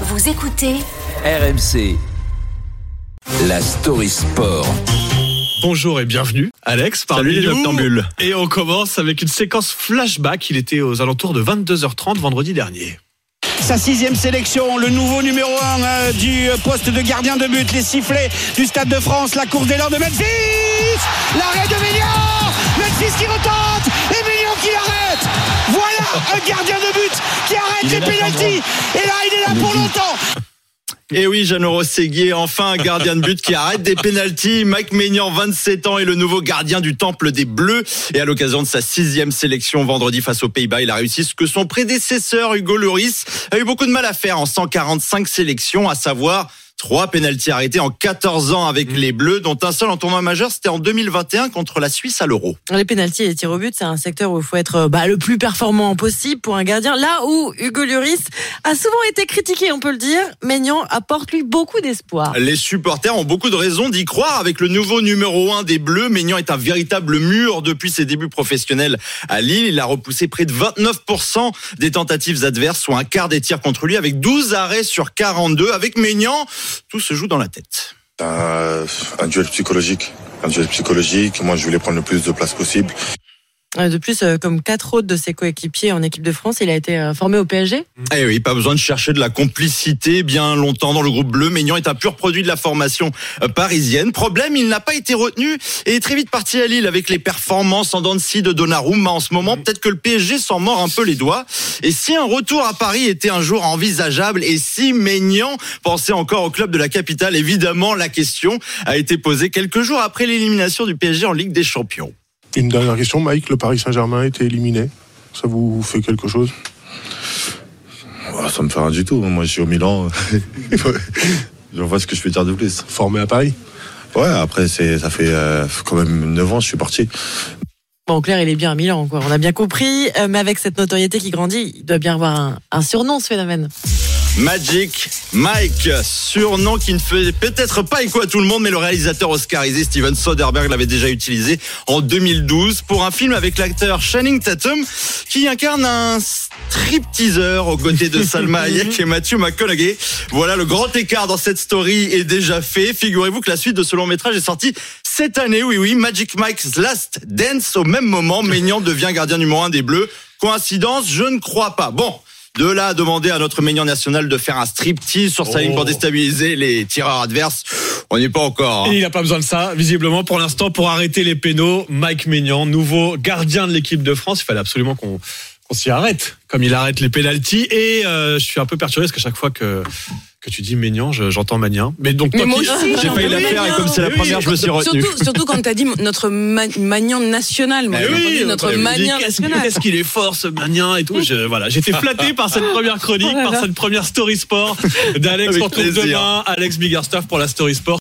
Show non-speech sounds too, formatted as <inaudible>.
Vous écoutez RMC. La story sport. Bonjour et bienvenue, Alex, parmi Salut les nous. Et on commence avec une séquence flashback. Il était aux alentours de 22h30 vendredi dernier. sa sixième sélection, le nouveau numéro un euh, du poste de gardien de but, les sifflets du Stade de France, la course des leurs de Memphis, l'arrêt de Mélian, Memphis qui retente, et Mélian qui l'arrête. Voilà un gardien de but qui arrête les pénalties. Et là pour longtemps. Et oui, Jeannot Rosséguier, enfin un gardien de but qui arrête des pénalties. Mike Maignan, 27 ans, est le nouveau gardien du Temple des Bleus. Et à l'occasion de sa sixième sélection vendredi face aux Pays-Bas, il a réussi ce que son prédécesseur Hugo Lloris a eu beaucoup de mal à faire en 145 sélections, à savoir Trois pénalties arrêtés en 14 ans avec les Bleus, dont un seul en tournoi majeur, c'était en 2021 contre la Suisse à l'Euro. Les pénalties et les tirs au but, c'est un secteur où il faut être bah, le plus performant possible pour un gardien. Là où Hugo Lloris a souvent été critiqué, on peut le dire, Maignan apporte lui beaucoup d'espoir. Les supporters ont beaucoup de raisons d'y croire. Avec le nouveau numéro 1 des Bleus, Maignan est un véritable mur depuis ses débuts professionnels à Lille. Il a repoussé près de 29% des tentatives adverses, soit un quart des tirs contre lui, avec 12 arrêts sur 42. Avec Maignan, tout se joue dans la tête. Un, duel psychologique. Un duel psychologique. Moi, je voulais prendre le plus de place possible. Euh, De plus, euh, comme quatre autres de ses coéquipiers en équipe de France, il a été euh, formé au PSG. Eh oui, pas besoin de chercher de la complicité bien longtemps dans le groupe bleu. Maignan est un pur produit de la formation parisienne. Problème, il n'a pas été retenu et est très vite parti à Lille avec les performances en dents de de Donnarumma en ce moment. Peut-être que le PSG s'en mord un peu les doigts. Et si un retour à Paris était un jour envisageable et si Maignan pensait encore au club de la capitale, évidemment, la question a été posée quelques jours après l'élimination du PSG en Ligue des Champions. Une dernière question, Mike, le Paris Saint-Germain a été éliminé. Ça vous fait quelque chose? Oh, ça me fait rien du tout. Moi, je suis au Milan. <laughs> <laughs> je vois ce que je peux dire de plus. Formé à Paris? Ouais, après, ça fait euh, quand même 9 ans, je suis parti. Bon, en clair, il est bien à Milan, quoi. On a bien compris. Euh, mais avec cette notoriété qui grandit, il doit bien avoir un, un surnom, ce phénomène. Magic Mike, surnom qui ne fait peut-être pas écho à tout le monde, mais le réalisateur oscarisé Steven Soderbergh l'avait déjà utilisé en 2012 pour un film avec l'acteur Channing Tatum qui incarne un stripteaseur aux côtés de Salma <laughs> Hayek et Matthew McConaughey. Voilà, le grand écart dans cette story est déjà fait. Figurez-vous que la suite de ce long métrage est sortie cette année. Oui, oui, Magic Mike's Last Dance. Au même moment, Maignan devient gardien numéro un des Bleus. Coïncidence Je ne crois pas. Bon. De là à demander à notre Maignan national de faire un striptease sur sa ligne pour déstabiliser les tireurs adverses, on n'y est pas encore. hein. Et il n'a pas besoin de ça, visiblement, pour l'instant, pour arrêter les pénaux. Mike Maignan, nouveau gardien de l'équipe de France. Il fallait absolument qu'on qu'on s'y arrête, comme il arrête les pénalties. Et euh, je suis un peu perturbé parce qu'à chaque fois que, que tu dis je- j'entends Magnan. Mais donc, Mais toi moi aussi, J'ai failli la faire et comme c'est la Oui, première, je me suis retenu. Surtout, surtout quand tu as dit notre ma- Magnan national. Moi, Eh oui, entendu notre Magnan qu'est-ce national. qu'est-ce qu'il est fort ce Magnan et tout. Je- voilà, j'étais <laughs> flatté par cette première chronique, Oh là par cette première story sport d'Alex. Plaisir. demain Alex Biggerstaff pour la story sport.